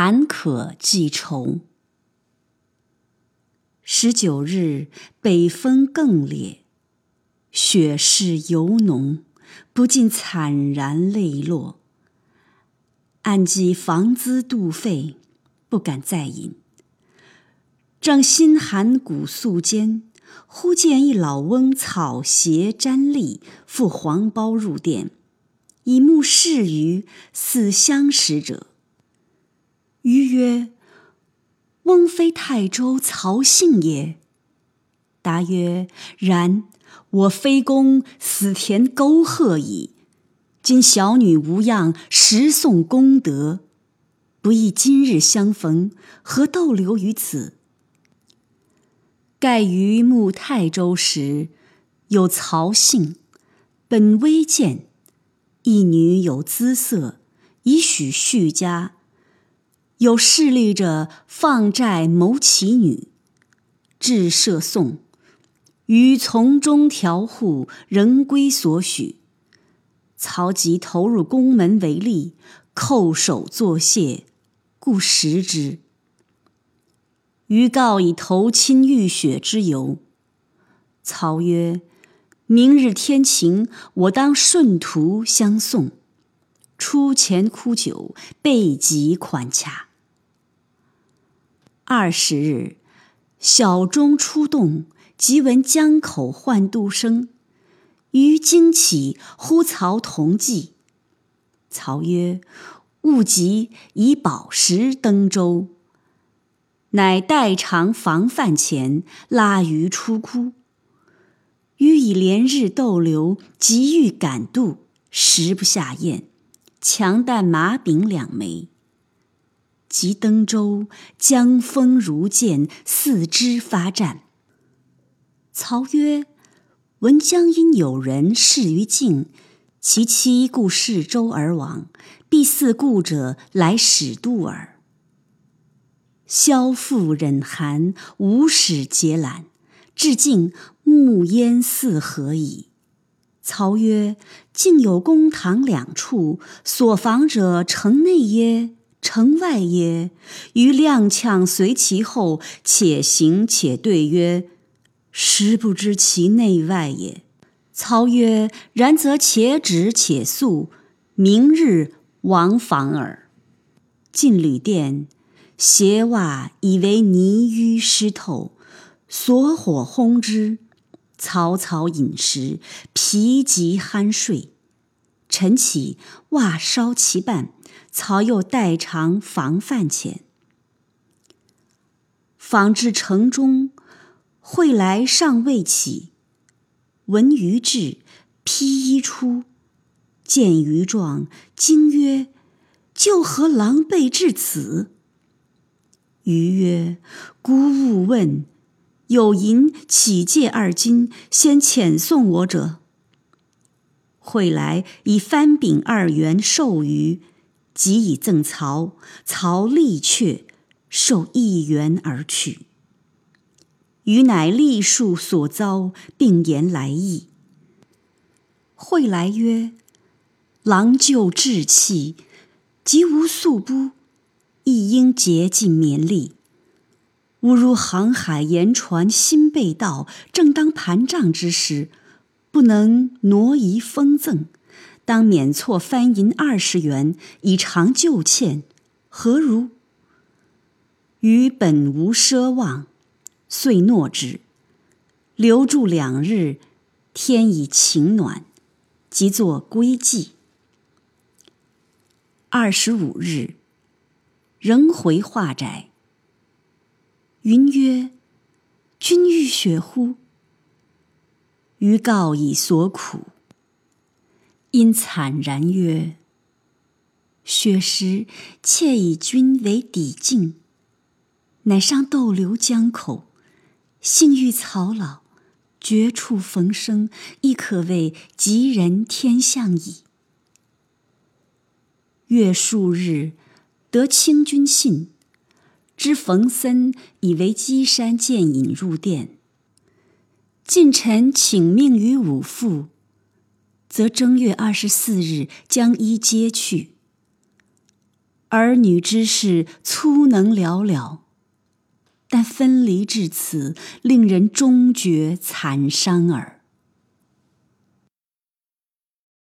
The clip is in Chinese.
坎坷记愁。十九日，北风更烈，雪势尤浓，不禁惨然泪落。暗记房资度费，不敢再饮。正心寒骨素间，忽见一老翁草鞋沾笠，负黄包入殿，以目视于，似相识者。余曰：“翁非泰州曹姓也？”答曰：“然。我非公死田沟壑矣。今小女无恙，实送功德。不意今日相逢，何逗留于此？”盖于暮泰州时，有曹姓，本微贱，一女有姿色，以许续家。有势力者放债谋其女，至设讼，于从中调护，仍归所许。曹即投入宫门为吏，叩首作谢，故食之。余告以投亲浴雪之由。曹曰：“明日天晴，我当顺途相送。出前哭酒，备极款洽。”二十日，小钟出洞，即闻江口唤渡声。余惊起，呼曹同济。曹曰：“勿急，以宝石登舟。”乃代偿防饭钱，拉鱼出窟。余以连日逗留，急欲赶渡，食不下咽，强啖麻饼两枚。即登舟，江风如剑，四肢发战。曹曰：“闻江阴有人逝于境，其妻故逝舟而亡，必似故者来使渡耳。”萧父忍寒，无始节览，至境暮烟四合矣。曹曰：“竟有公堂两处，所房者城内耶？”城外也，于踉跄随其后，且行且对曰：“实不知其内外也。”操曰：“然则且止且速，明日往访耳。”进旅店，鞋袜已为泥淤湿透，锁火烘之，草草饮食，疲极酣睡。晨起，袜烧其半。曹又代偿防饭钱。访至城中，会来尚未起，闻余至，披衣出，见余状，惊曰：“就何狼狈至此？”余曰：“孤勿问，有银乞借二金，先遣送我者。”会来以番饼二元授余。即以赠曹，曹立却，受一元而去。余乃立数所遭，并言来意。会来曰：“郎就志气，即无素布，亦应竭尽绵力。吾如航海言船，心被盗，正当盘账之时，不能挪移封赠。”当免错翻银二十元，以偿旧欠，何如？余本无奢望，遂诺之。留住两日，天已晴暖，即作归计。二十五日，仍回画宅。云曰：“君欲雪乎？”余告以所苦。因惨然曰：“雪时妾以君为抵境，乃上逗留江口，幸遇曹老，绝处逢生，亦可谓吉人天相矣。”月数日，得清君信，知冯森以为稽山见引入殿，近臣请命于武父。则正月二十四日将衣揭去。儿女之事粗能了了，但分离至此，令人终觉惨伤耳。